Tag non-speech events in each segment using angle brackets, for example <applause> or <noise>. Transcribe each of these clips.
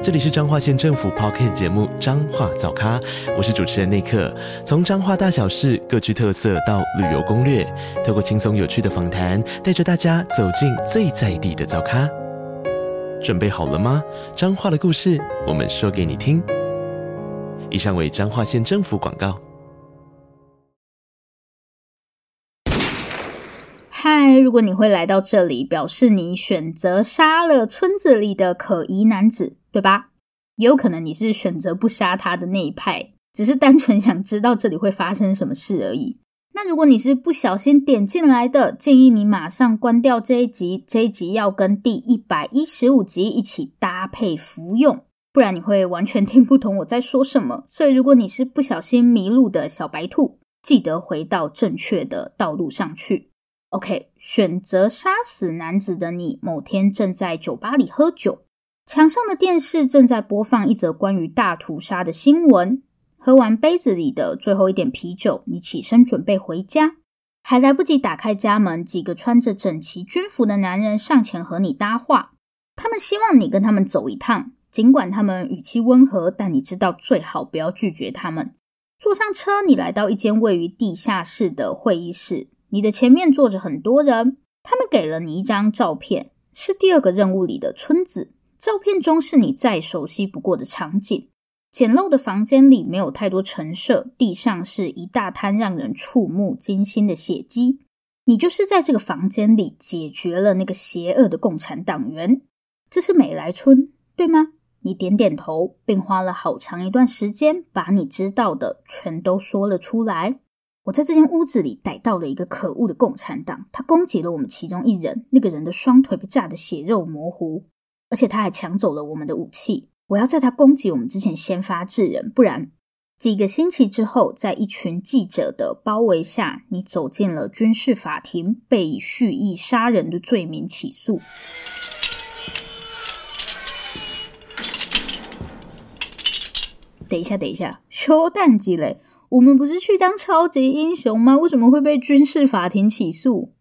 这里是彰化县政府 Podcast 节目《彰化早咖》，我是主持人内克。从彰化大小事各具特色到旅游攻略，透过轻松有趣的访谈，带着大家走进最在地的早咖。准备好了吗？彰化的故事，我们说给你听。以上为彰化县政府广告。嗨，如果你会来到这里，表示你选择杀了村子里的可疑男子。对吧？也有可能你是选择不杀他的那一派，只是单纯想知道这里会发生什么事而已。那如果你是不小心点进来的，建议你马上关掉这一集，这一集要跟第一百一十五集一起搭配服用，不然你会完全听不懂我在说什么。所以如果你是不小心迷路的小白兔，记得回到正确的道路上去。OK，选择杀死男子的你，某天正在酒吧里喝酒。墙上的电视正在播放一则关于大屠杀的新闻。喝完杯子里的最后一点啤酒，你起身准备回家，还来不及打开家门，几个穿着整齐军服的男人上前和你搭话。他们希望你跟他们走一趟，尽管他们语气温和，但你知道最好不要拒绝他们。坐上车，你来到一间位于地下室的会议室，你的前面坐着很多人，他们给了你一张照片，是第二个任务里的村子。照片中是你再熟悉不过的场景，简陋的房间里没有太多陈设，地上是一大滩让人触目惊心的血迹。你就是在这个房间里解决了那个邪恶的共产党员。这是美来村，对吗？你点点头，并花了好长一段时间把你知道的全都说了出来。我在这间屋子里逮到了一个可恶的共产党，他攻击了我们其中一人，那个人的双腿被炸得血肉模糊。而且他还抢走了我们的武器。我要在他攻击我们之前先发制人，不然几个星期之后，在一群记者的包围下，你走进了军事法庭，被以蓄意杀人的罪名起诉。等一下，等一下，修蛋鸡嘞！我们不是去当超级英雄吗？为什么会被军事法庭起诉？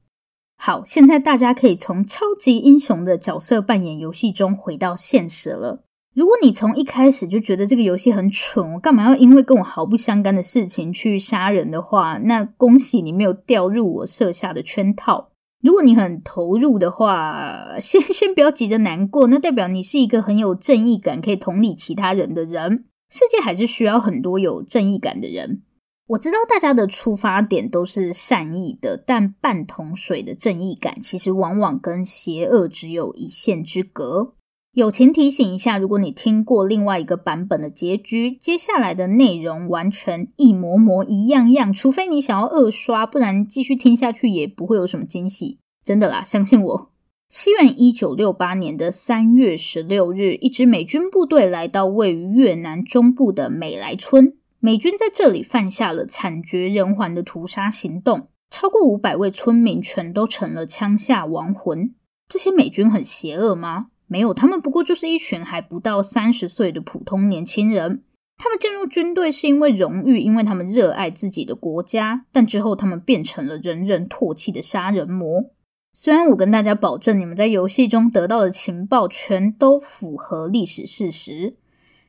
好，现在大家可以从超级英雄的角色扮演游戏中回到现实了。如果你从一开始就觉得这个游戏很蠢，我干嘛要因为跟我毫不相干的事情去杀人的话，那恭喜你没有掉入我设下的圈套。如果你很投入的话，先 <laughs> 先不要急着难过，那代表你是一个很有正义感、可以同理其他人的人。世界还是需要很多有正义感的人。我知道大家的出发点都是善意的，但半桶水的正义感其实往往跟邪恶只有一线之隔。友情提醒一下，如果你听过另外一个版本的结局，接下来的内容完全一模模一样样，除非你想要二刷，不然继续听下去也不会有什么惊喜。真的啦，相信我。西元一九六八年的三月十六日，一支美军部队来到位于越南中部的美莱村。美军在这里犯下了惨绝人寰的屠杀行动，超过五百位村民全都成了枪下亡魂。这些美军很邪恶吗？没有，他们不过就是一群还不到三十岁的普通年轻人。他们进入军队是因为荣誉，因为他们热爱自己的国家。但之后他们变成了人人唾弃的杀人魔。虽然我跟大家保证，你们在游戏中得到的情报全都符合历史事实。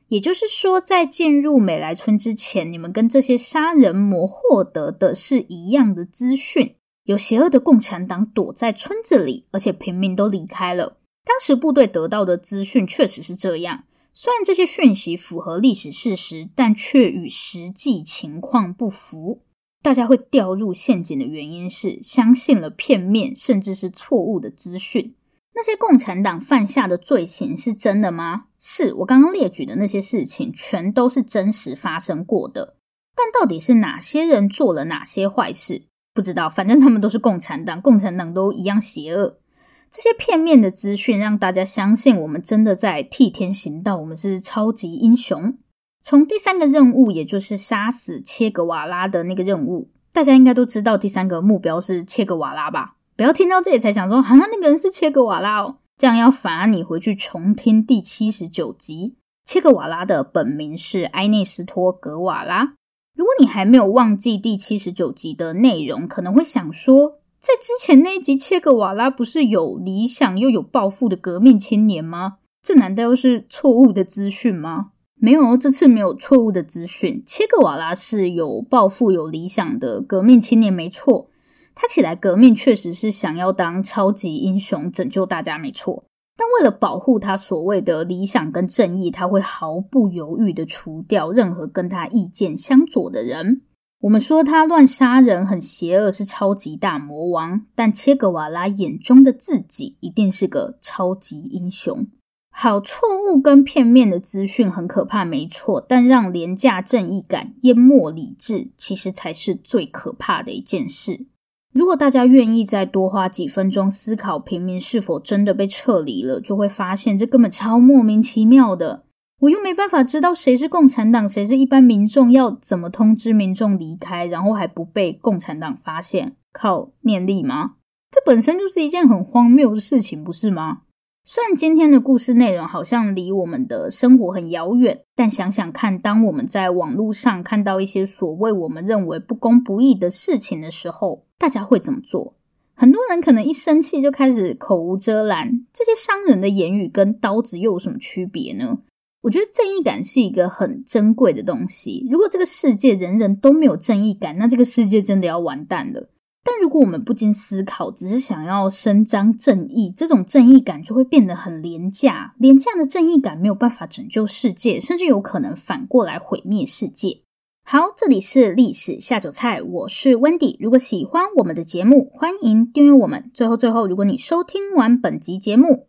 也就是说，在进入美莱村之前，你们跟这些杀人魔获得的是一样的资讯：有邪恶的共产党躲在村子里，而且平民都离开了。当时部队得到的资讯确实是这样，虽然这些讯息符合历史事实，但却与实际情况不符。大家会掉入陷阱的原因是相信了片面甚至是错误的资讯。那些共产党犯下的罪行是真的吗？是，我刚刚列举的那些事情，全都是真实发生过的。但到底是哪些人做了哪些坏事？不知道。反正他们都是共产党，共产党都一样邪恶。这些片面的资讯让大家相信我们真的在替天行道，我们是超级英雄。从第三个任务，也就是杀死切格瓦拉的那个任务，大家应该都知道第三个目标是切格瓦拉吧？不要听到这里才想说，好像那个人是切格瓦拉哦。这样要罚你回去重听第七十九集。切格瓦拉的本名是埃内斯托·格瓦拉。如果你还没有忘记第七十九集的内容，可能会想说，在之前那一集，切格瓦拉不是有理想又有抱负的革命青年吗？这难道又是错误的资讯吗？没有，这次没有错误的资讯。切格瓦拉是有抱负、有理想的革命青年，没错。他起来革命确实是想要当超级英雄，拯救大家，没错。但为了保护他所谓的理想跟正义，他会毫不犹豫地除掉任何跟他意见相左的人。我们说他乱杀人很邪恶，是超级大魔王，但切格瓦拉眼中的自己一定是个超级英雄。好，错误跟片面的资讯很可怕，没错，但让廉价正义感淹没理智，其实才是最可怕的一件事。如果大家愿意再多花几分钟思考平民是否真的被撤离了，就会发现这根本超莫名其妙的。我又没办法知道谁是共产党，谁是一般民众，要怎么通知民众离开，然后还不被共产党发现？靠念力吗？这本身就是一件很荒谬的事情，不是吗？虽然今天的故事内容好像离我们的生活很遥远，但想想看，当我们在网络上看到一些所谓我们认为不公不义的事情的时候，大家会怎么做？很多人可能一生气就开始口无遮拦，这些伤人的言语跟刀子又有什么区别呢？我觉得正义感是一个很珍贵的东西。如果这个世界人人都没有正义感，那这个世界真的要完蛋了。但如果我们不经思考，只是想要伸张正义，这种正义感就会变得很廉价。廉价的正义感没有办法拯救世界，甚至有可能反过来毁灭世界。好，这里是历史下酒菜，我是 Wendy。如果喜欢我们的节目，欢迎订阅我们。最后，最后，如果你收听完本集节目，